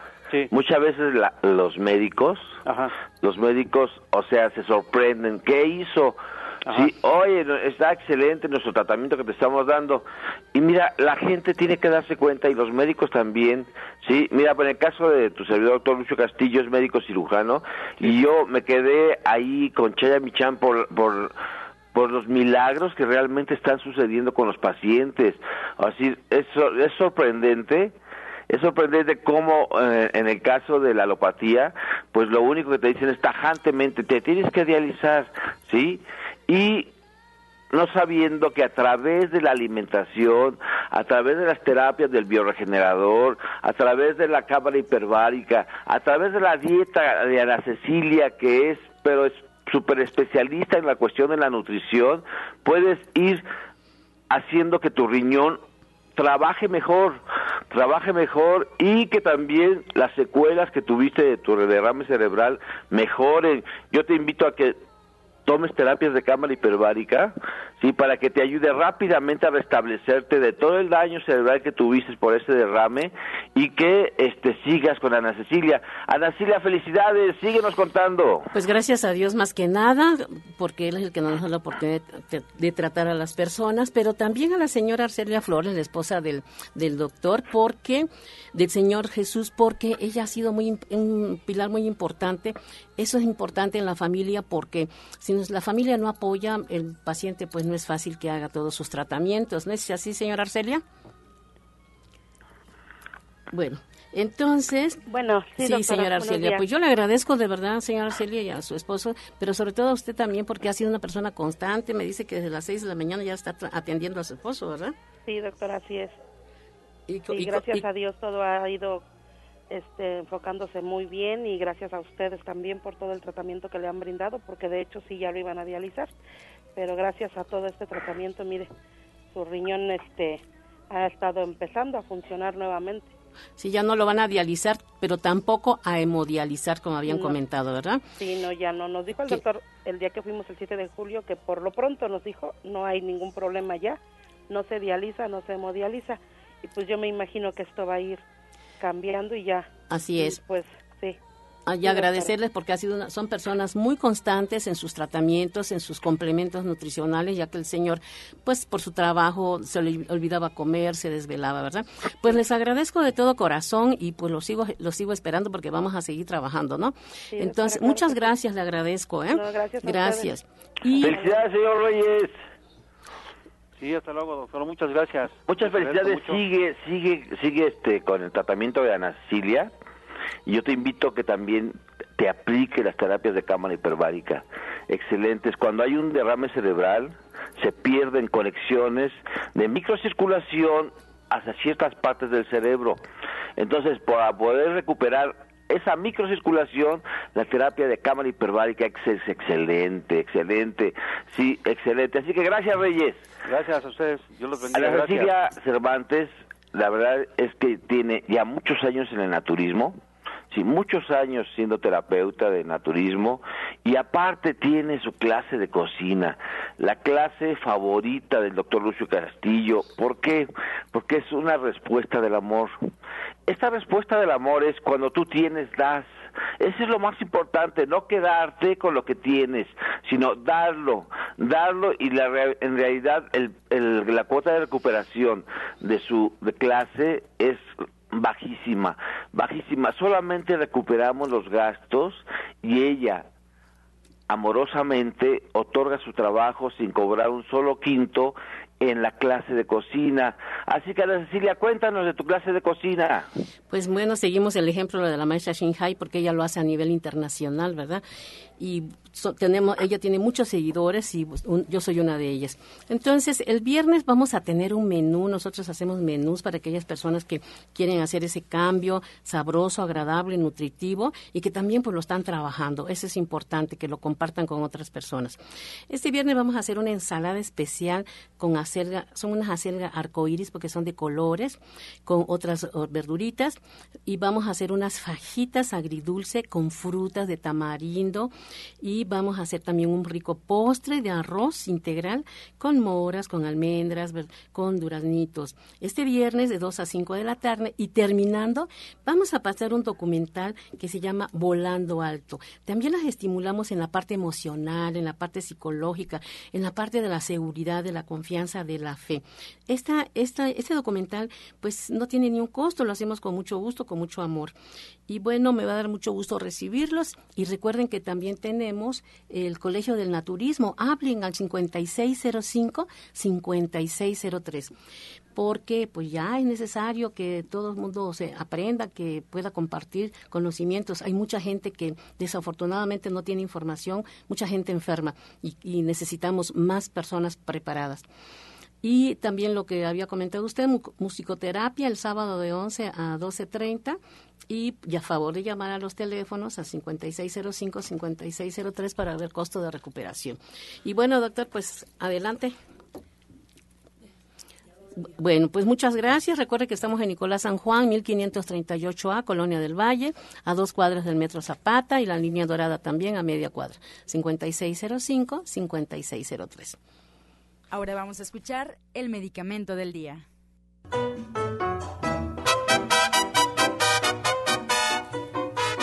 muchas veces los médicos, los médicos, o sea, se sorprenden. ¿Qué hizo? Sí, oye, está excelente nuestro tratamiento que te estamos dando. Y mira, la gente tiene que darse cuenta y los médicos también. Sí, mira, en el caso de tu servidor, doctor Lucio Castillo, es médico cirujano, y yo me quedé ahí con Chaya Michan por, por, por los milagros que realmente están sucediendo con los pacientes. Así, es, es sorprendente es sorprendente cómo eh, en el caso de la alopatía, pues lo único que te dicen es tajantemente, te tienes que dializar, ¿sí? Y no sabiendo que a través de la alimentación, a través de las terapias del bioregenerador, a través de la cámara hiperbárica, a través de la dieta de Ana Cecilia, que es, pero es súper especialista en la cuestión de la nutrición, puedes ir haciendo que tu riñón trabaje mejor, trabaje mejor y que también las secuelas que tuviste de tu derrame cerebral mejoren. Yo te invito a que tomes terapias de cámara hiperbárica, sí, para que te ayude rápidamente a restablecerte de todo el daño cerebral que tuviste por ese derrame y que este sigas con Ana Cecilia. Ana Cecilia, felicidades, síguenos contando. Pues gracias a Dios más que nada, porque él es el que nos da la oportunidad de, tratar a las personas, pero también a la señora Arcelia Flores, la esposa del, del doctor, porque del Señor Jesús, porque ella ha sido muy un pilar muy importante. Eso es importante en la familia porque si la familia no apoya, el paciente pues no es fácil que haga todos sus tratamientos. ¿No es así, señora Arcelia? Bueno, entonces, bueno, sí, señora Arcelia, pues yo le agradezco de verdad, señora Arcelia, y a su esposo, pero sobre todo a usted también, porque ha sido una persona constante. Me dice que desde las seis de la mañana ya está atendiendo a su esposo, ¿verdad? Sí, doctora, así es. Y, gracias a Dios todo ha ido este, enfocándose muy bien y gracias a ustedes también por todo el tratamiento que le han brindado, porque de hecho sí ya lo iban a dializar, pero gracias a todo este tratamiento, mire, su riñón este ha estado empezando a funcionar nuevamente. Sí, ya no lo van a dializar, pero tampoco a hemodializar, como habían comentado, ¿verdad? Sí, no, ya no. Nos dijo el doctor el día que fuimos el 7 de julio que por lo pronto nos dijo no hay ningún problema ya, no se dializa, no se hemodializa. Y pues yo me imagino que esto va a ir cambiando y ya. Así es. pues sí. Ah, y agradecerles porque ha sido son personas muy constantes en sus tratamientos, en sus complementos nutricionales, ya que el señor, pues por su trabajo se le olvidaba comer, se desvelaba, ¿verdad? Pues les agradezco de todo corazón y pues lo sigo lo sigo esperando porque vamos a seguir trabajando, ¿no? Entonces, muchas gracias, le agradezco, ¿eh? gracias. gracias. Y... Felicidades, señor Reyes. Sí, hasta luego, doctor. Muchas gracias. Muchas felicidades. Sigue, sigue, sigue este con el tratamiento de Ana Cecilia. Y yo te invito a que también te aplique las terapias de cámara hiperbárica. Excelentes. Cuando hay un derrame cerebral, se pierden conexiones de microcirculación hacia ciertas partes del cerebro. Entonces, para poder recuperar esa microcirculación, la terapia de cámara hiperbárica es excelente, excelente, sí, excelente. Así que gracias, Reyes. Gracias a ustedes. Yo los bendiga. A la Cecilia Cervantes, la verdad es que tiene ya muchos años en el naturismo, sí, muchos años siendo terapeuta de naturismo y aparte tiene su clase de cocina, la clase favorita del doctor Lucio Castillo. ¿Por qué? Porque es una respuesta del amor. Esta respuesta del amor es cuando tú tienes, das. Eso es lo más importante, no quedarte con lo que tienes, sino darlo, darlo y la, en realidad el, la cuota de recuperación de su de clase es bajísima, bajísima. Solamente recuperamos los gastos y ella amorosamente otorga su trabajo sin cobrar un solo quinto en la clase de cocina. Así que, Ana Cecilia, cuéntanos de tu clase de cocina. Pues bueno, seguimos el ejemplo de la maestra Shinhai porque ella lo hace a nivel internacional, ¿verdad? Y tenemos, ella tiene muchos seguidores y pues, yo soy una de ellas. Entonces, el viernes vamos a tener un menú, nosotros hacemos menús para aquellas personas que quieren hacer ese cambio sabroso, agradable, nutritivo y que también pues lo están trabajando. Eso es importante, que lo compartan con otras personas. Este viernes vamos a hacer una ensalada especial con acelga, son unas acelgas arcoíris porque son de colores, con otras verduritas y vamos a hacer unas fajitas agridulce con frutas de tamarindo, Y vamos a hacer también un rico postre de arroz integral con moras, con almendras, con duraznitos. Este viernes de 2 a 5 de la tarde y terminando vamos a pasar un documental que se llama Volando Alto. También las estimulamos en la parte emocional, en la parte psicológica, en la parte de la seguridad, de la confianza, de la fe. Esta, esta, este documental pues no tiene ni un costo, lo hacemos con mucho gusto, con mucho amor. Y bueno, me va a dar mucho gusto recibirlos y recuerden que también tenemos el Colegio del Naturismo. Hablen al 5605-5603 porque pues ya es necesario que todo el mundo se aprenda, que pueda compartir conocimientos. Hay mucha gente que desafortunadamente no tiene información, mucha gente enferma y, y necesitamos más personas preparadas. Y también lo que había comentado usted, musicoterapia el sábado de 11 a 12.30 y ya a favor de llamar a los teléfonos a 5605-5603 para ver costo de recuperación. Y bueno, doctor, pues adelante. Bueno, pues muchas gracias. Recuerde que estamos en Nicolás San Juan, 1538A, Colonia del Valle, a dos cuadras del Metro Zapata y la línea dorada también a media cuadra, 5605-5603. Ahora vamos a escuchar el medicamento del día.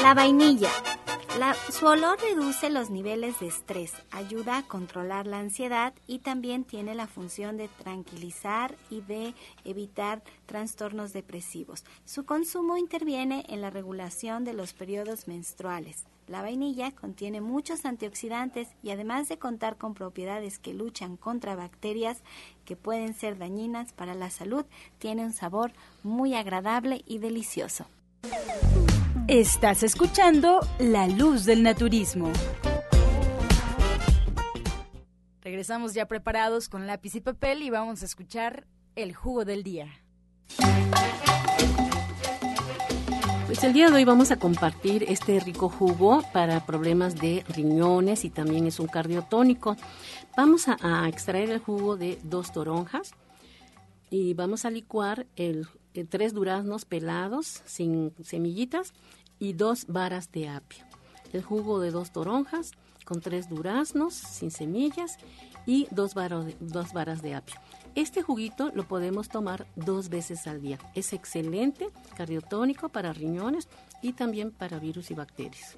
La vainilla. su olor reduce los niveles de estrés, ayuda a controlar la ansiedad y también tiene la función de tranquilizar y de evitar trastornos depresivos. Su consumo interviene en la regulación de los periodos menstruales. La vainilla contiene muchos antioxidantes y además de contar con propiedades que luchan contra bacterias que pueden ser dañinas para la salud, tiene un sabor muy agradable y delicioso. Estás escuchando La Luz del Naturismo. Regresamos ya preparados con lápiz y papel y vamos a escuchar el jugo del día. Pues el día de hoy vamos a compartir este rico jugo para problemas de riñones y también es un cardiotónico. Vamos a, extraer el jugo de dos toronjas y vamos a licuar el, eh, tres duraznos pelados sin semillitas y dos varas de apio. El jugo de dos toronjas con tres duraznos sin semillas y dos, dos varas de apio. Este juguito lo podemos tomar dos veces al día. Es excelente cardiotónico para riñones y también para virus y bacterias.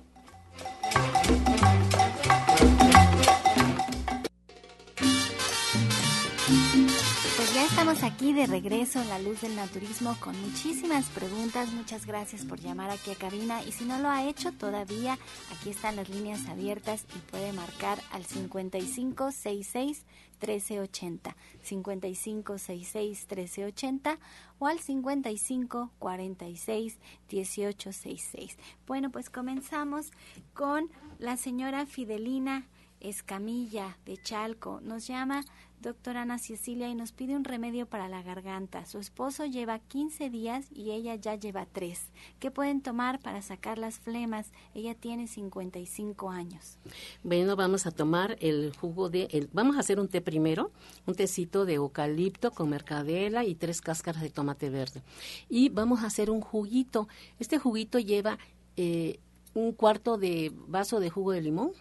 Pues ya estamos aquí de regreso en la luz del naturismo con muchísimas preguntas. Muchas gracias por llamar aquí a cabina y si no lo ha hecho todavía, aquí están las líneas abiertas y puede marcar al 5566 1380, 5566 1380 o al 55 46 1866. Bueno, pues comenzamos con la señora Fidelina Escamilla de Chalco. Nos llama doctora Ana Cecilia y nos pide un remedio para la garganta. Su esposo lleva 15 días y ella ya lleva 3. ¿Qué pueden tomar para sacar las flemas? Ella tiene 55 años. Bueno, vamos a tomar el jugo de... El, vamos a hacer un té primero, un tecito de eucalipto con mercadela y tres cáscaras de tomate verde. Y vamos a hacer un juguito. Este juguito lleva eh, un cuarto de vaso de jugo de limón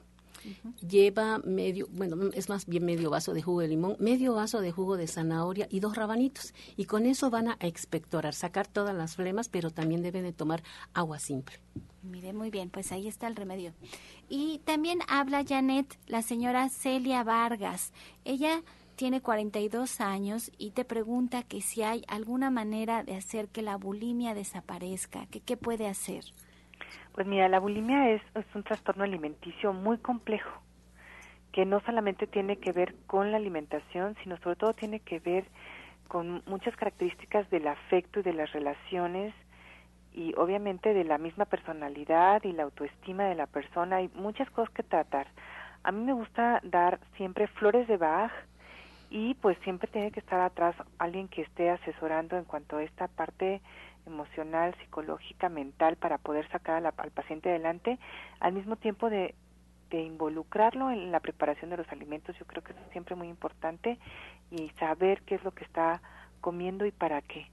lleva medio, bueno, es más bien medio vaso de jugo de limón, medio vaso de jugo de zanahoria y dos rabanitos. Y con eso van a expectorar, sacar todas las flemas, pero también deben de tomar agua simple. Mire, muy bien, pues ahí está el remedio. Y también habla Janet, la señora Celia Vargas. Ella tiene 42 años y te pregunta que si hay alguna manera de hacer que la bulimia desaparezca, que qué puede hacer. Pues mira, la bulimia es, un trastorno alimenticio muy complejo, que no solamente tiene que ver con la alimentación, sino sobre todo tiene que ver con muchas características del afecto y de las relaciones y obviamente de la misma personalidad y la autoestima de la persona. Hay muchas cosas que tratar. A mí me gusta dar siempre flores de Bach y pues siempre tiene que estar atrás alguien que esté asesorando en cuanto a esta parte emocional, psicológica, mental para poder sacar al paciente adelante, al mismo tiempo de, de involucrarlo en la preparación de los alimentos, yo creo que eso es siempre muy importante y saber qué es lo que está comiendo y para qué.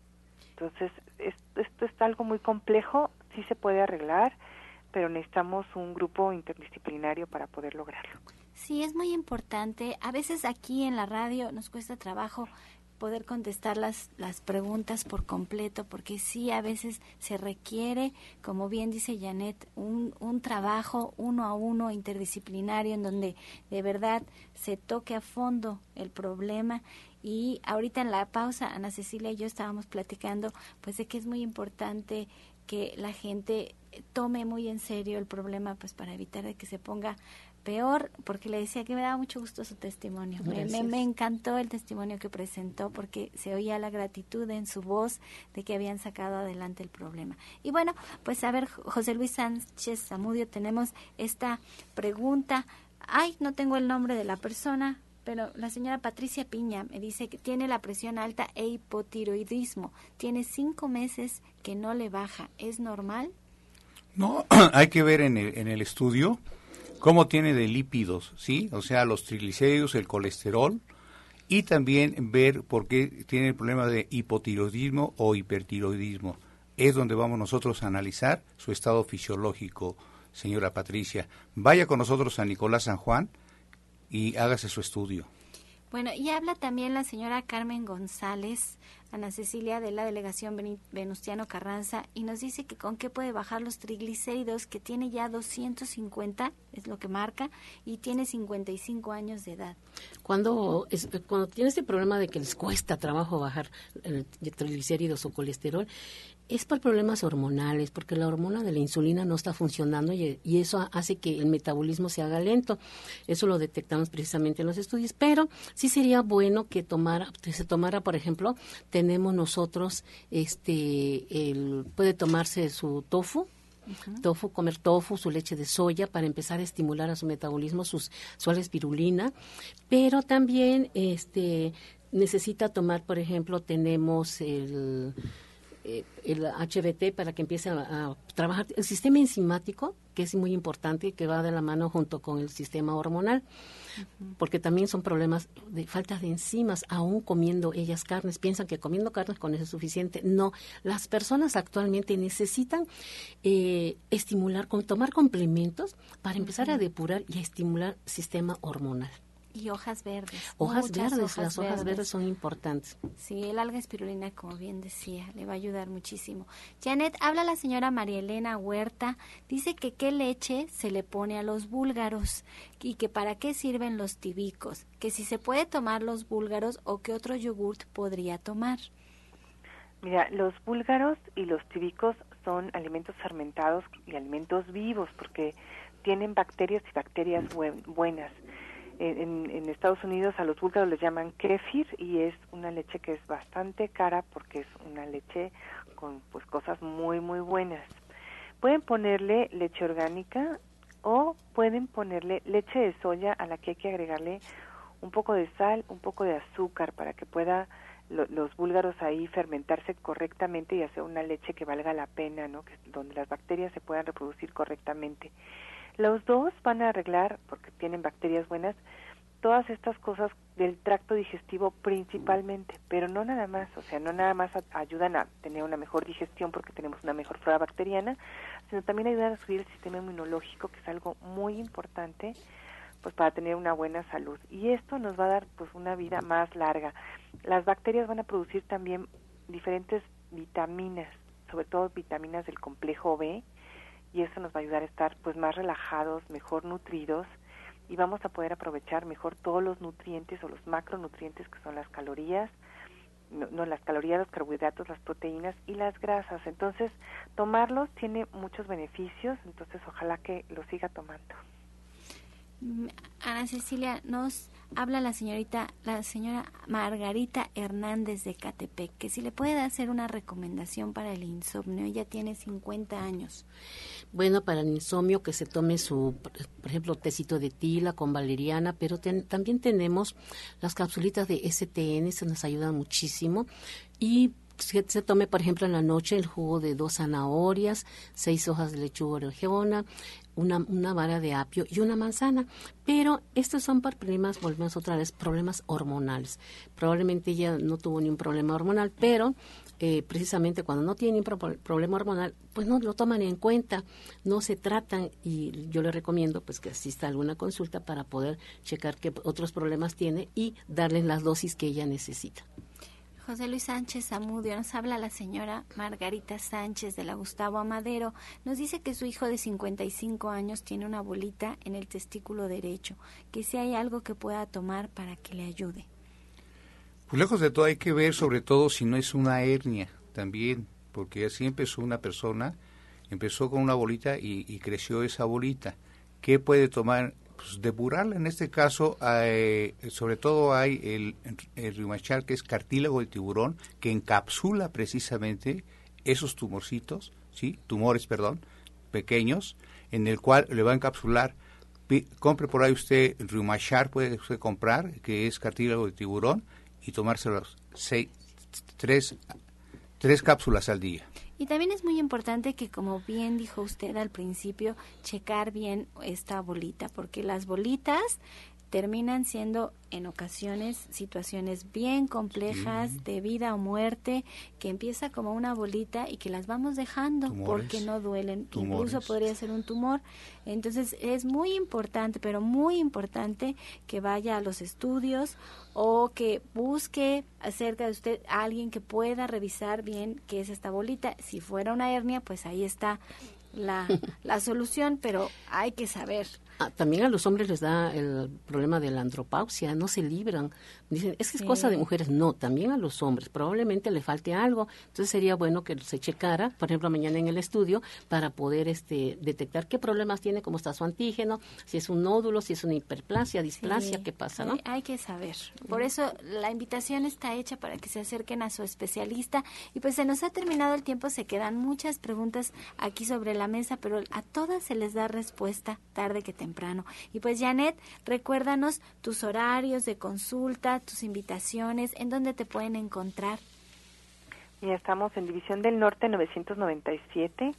Entonces, esto, esto es algo muy complejo, sí se puede arreglar, pero necesitamos un grupo interdisciplinario para poder lograrlo. Sí, es muy importante. A veces aquí en la radio nos cuesta trabajo poder contestar las, las preguntas por completo, porque sí, a veces se requiere, como bien dice Janet, un, un trabajo uno a uno interdisciplinario en donde de verdad se toque a fondo el problema. Y ahorita en la pausa, Ana Cecilia y yo estábamos platicando, pues de que es muy importante que la gente tome muy en serio el problema, pues para evitar de que se ponga peor, porque le decía que me daba mucho gusto su testimonio. Me, me, encantó el testimonio que presentó porque se oía la gratitud en su voz de que habían sacado adelante el problema. Y bueno, pues a ver, José Luis Sánchez Zamudio, tenemos esta pregunta. Ay, no tengo el nombre de la persona, pero la señora Patricia Piña me dice que tiene la presión alta e hipotiroidismo. Tiene cinco meses que no le baja. ¿Es normal? No, hay que ver en el, en el estudio cómo tiene de lípidos, ¿sí? O sea, los triglicéridos, el colesterol, y también ver por qué tiene el problema de hipotiroidismo o hipertiroidismo. Es donde vamos nosotros a analizar su estado fisiológico, señora Patricia. Vaya con nosotros a Nicolás San Juan y hágase su estudio. Bueno, y habla también la señora Carmen González, Ana Cecilia de la delegación Venustiano Carranza, y nos dice que con qué puede bajar los triglicéridos, que tiene ya 250, es lo que marca, y tiene 55 años de edad. Cuando, cuando tiene este problema de que les cuesta trabajo bajar el triglicéridos o colesterol, es por problemas hormonales, porque la hormona de la insulina no está funcionando y, eso hace que el metabolismo se haga lento. Eso lo detectamos precisamente en los estudios, pero sí sería bueno que tomara, que se tomara, por ejemplo, tenemos nosotros, este, el, puede tomarse su tofu, tofu, comer tofu, su leche de soya para empezar a estimular a su metabolismo, sus, su espirulina, pero también este necesita tomar, por ejemplo, tenemos el eh, el HBT para que empiece a, trabajar. El sistema enzimático, que es muy importante, que va de la mano junto con el sistema hormonal, porque también son problemas de falta de enzimas, aún comiendo ellas carnes. Piensan que comiendo carnes con eso es suficiente. No, las personas actualmente necesitan eh, estimular, tomar complementos para empezar a depurar y a estimular sistema hormonal. Y hojas verdes. Hojas verdes, las hojas verdes. son importantes. Sí, el alga espirulina, como bien decía, le va a ayudar muchísimo. Janet, habla la señora María Elena Huerta, dice que qué leche se le pone a los búlgaros y que para qué sirven los tibicos, que si se puede tomar los búlgaros o qué otro yogurt podría tomar. Mira, los búlgaros y los tibicos son alimentos fermentados y alimentos vivos porque tienen bacterias y bacterias buenas en, Estados Unidos a los búlgaros les llaman kefir y es una leche que es bastante cara porque es una leche con pues cosas muy muy buenas. Pueden ponerle leche orgánica o pueden ponerle leche de soya a la que hay que agregarle un poco de sal, un poco de azúcar para que pueda los búlgaros ahí fermentarse correctamente y hacer una leche que valga la pena, ¿no? Que, donde las bacterias se puedan reproducir correctamente. Los dos van a arreglar, porque tienen bacterias buenas, todas estas cosas del tracto digestivo principalmente, pero no nada más, o sea, no nada más ayudan a tener una mejor digestión porque tenemos una mejor flora bacteriana, sino también ayudan a subir el sistema inmunológico, que es algo muy importante pues para tener una buena salud. Y esto nos va a dar pues una vida más larga. Las bacterias van a producir también diferentes vitaminas, sobre todo vitaminas del complejo B, y eso nos va a ayudar a estar pues más relajados, mejor nutridos y vamos a poder aprovechar mejor todos los nutrientes o los macronutrientes que son las calorías, no, las calorías, los carbohidratos, las proteínas y las grasas. Entonces, tomarlos tiene muchos beneficios, entonces ojalá que lo siga tomando. Mm, Ana Cecilia, nos habla la señorita, la señora Margarita Hernández de Catepec, que si le puede hacer una recomendación para el insomnio, ella tiene 50 años. Bueno, para el insomnio que se tome su, por ejemplo, tecito de tila con valeriana, pero también tenemos las capsulitas de STN, se nos ayudan muchísimo y se, se, tome, por ejemplo, en la noche el jugo de dos zanahorias, seis hojas de lechuga orejeona, una, una vara de apio y una manzana. Pero estos son problemas, volvemos otra vez, problemas hormonales. Probablemente ella no tuvo ni un problema hormonal, pero eh, precisamente cuando no tienen un problema hormonal, pues no lo toman en cuenta, no se tratan y yo le recomiendo pues que asista a alguna consulta para poder checar qué otros problemas tiene y darles las dosis que ella necesita. José Luis Sánchez Zamudio, nos habla la señora Margarita Sánchez de la Gustavo Amadero. Nos dice que su hijo de 55 años tiene una bolita en el testículo derecho, que si hay algo que pueda tomar para que le ayude. Pues lejos de todo hay que ver sobre todo si no es una hernia también, porque así empezó una persona, empezó con una bolita y, creció esa bolita. ¿Qué puede tomar? Pues depurarla. En este caso, sobre todo hay el, el que es cartílago de tiburón, que encapsula precisamente esos tumorcitos, ¿sí? tumores, perdón, pequeños, en el cual le va a encapsular. compre por ahí usted Rimachar, puede usted comprar, que es cartílago de tiburón, y tomárselos seis, tres, tres cápsulas al día. Y también es muy importante que, como bien dijo usted al principio, checar bien esta bolita, porque las bolitas terminan siendo en ocasiones situaciones bien complejas de vida o muerte que empieza como una bolita y que las vamos dejando porque no duelen. Incluso podría ser un tumor. Entonces es muy importante pero muy importante que vaya a los estudios o que busque acerca de usted a alguien que pueda revisar bien qué es esta bolita. Si fuera una hernia pues ahí está la, la solución pero hay que saber Ah, también a los hombres les da el problema de la andropausia, no se libran. Dicen, es que es cosa de mujeres. No, también a los hombres. Probablemente le falte algo. Entonces sería bueno que se checara, por ejemplo, mañana en el estudio, para poder este, detectar qué problemas tiene, cómo está su antígeno, si es un nódulo, si es una hiperplasia, displasia, qué pasa, ¿no? Hay que saber. Por eso la invitación está hecha para que se acerquen a su especialista. Y pues se nos ha terminado el tiempo, se quedan muchas preguntas aquí sobre la mesa, pero a todas se les da respuesta tarde que te temprano. Y pues Janet, recuérdanos tus horarios de consulta, tus invitaciones, en dónde te pueden encontrar. Ya estamos en División del Norte 997.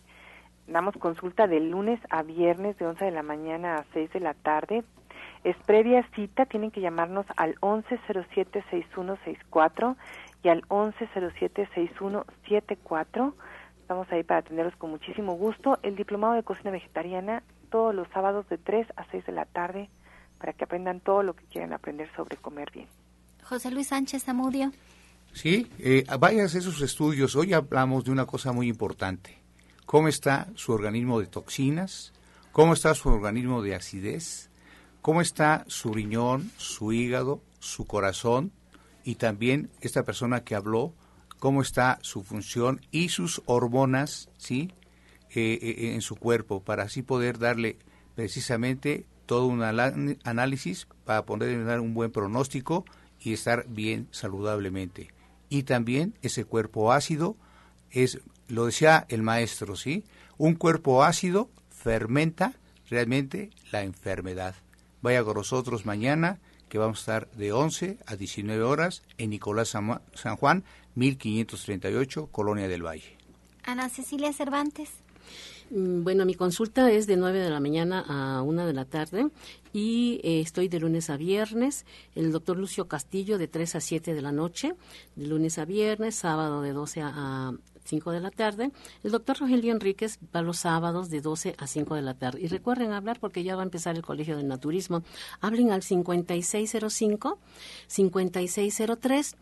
Damos consulta de lunes a viernes de 11 de la mañana a 6 de la tarde. Es previa cita, tienen que llamarnos al 1107-6164 y al 1107-6174. Estamos ahí para atenderlos con muchísimo gusto. El diplomado de cocina vegetariana todos los sábados de 3 a 6 de la tarde para que aprendan todo lo que quieren aprender sobre comer bien. José Luis Sánchez Zamudio. Sí, eh, vaya a hacer sus estudios. Hoy hablamos de una cosa muy importante. ¿Cómo está su organismo de toxinas? ¿Cómo está su organismo de acidez? ¿Cómo está su riñón, su hígado, su corazón? Y también esta persona que habló, cómo está su función y sus hormonas, ¿sí? Eh, eh, en su cuerpo para así poder darle precisamente todo un análisis para poder dar un buen pronóstico y estar bien saludablemente. Y también ese cuerpo ácido es, lo decía el maestro, ¿sí? Un cuerpo ácido fermenta realmente la enfermedad. Vaya con nosotros mañana, que vamos a estar de 11 a 19 horas en Nicolás San Juan, 1538, Colonia del Valle. Ana Cecilia Cervantes. Mm, bueno, mi consulta es de 9 de la mañana a 1 de la tarde y eh, estoy de lunes a viernes. El doctor Lucio Castillo de 3 a 7 de la noche, de lunes a viernes, sábado de 12 a, 5 de la tarde. El doctor Rogelio Enríquez va los sábados de 12 a 5 de la tarde. Y recuerden hablar porque ya va a empezar el Colegio de Naturismo. Hablen al 5605-5603.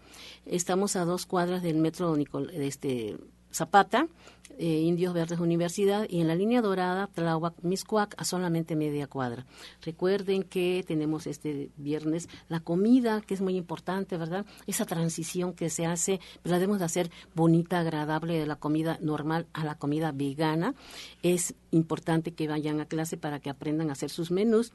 Estamos a dos cuadras del metro Nicol, este, Zapata eh, Indios Verdes Universidad y en la línea dorada Tláhuac Miscuac a solamente media cuadra. Recuerden que tenemos este viernes la comida, que es muy importante, ¿verdad? Esa transición que se hace, la debemos de hacer bonita, agradable de la comida normal a la comida vegana. Es importante que vayan a clase para que aprendan a hacer sus menús.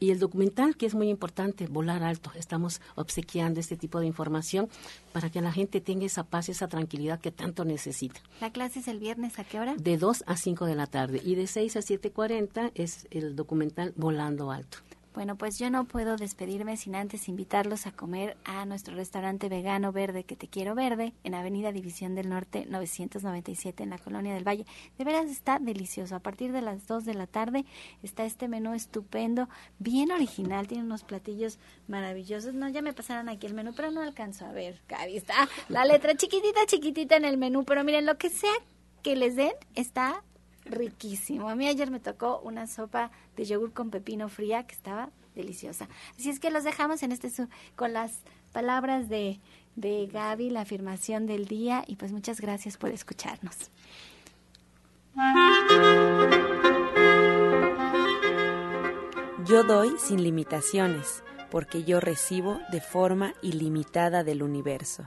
Y el documental, que es muy importante, volar alto. Estamos obsequiando este tipo de información para que la gente tenga esa paz, esa tranquilidad que tanto necesita. La clase es el viernes, ¿a qué hora? De 2 a 5 de la tarde. Y de 6 a 7.40 es el documental Volando Alto. Bueno, pues yo no puedo despedirme sin antes invitarlos a comer a nuestro restaurante vegano verde que te quiero verde en Avenida División del Norte 997 en la Colonia del Valle. De veras está delicioso. A partir de las 2 de la tarde está este menú estupendo, bien original, tiene unos platillos maravillosos. No, ya me pasaron aquí el menú, pero no alcanzo a ver. Ahí está la letra chiquitita, chiquitita en el menú, pero miren, lo que sea que les den está riquísimo. A mí ayer me tocó una sopa de yogur con pepino fría que estaba deliciosa. Así es que los dejamos en este con las palabras de, de Gaby, la afirmación del día y pues muchas gracias por escucharnos. Yo doy sin limitaciones, porque yo recibo de forma ilimitada del universo.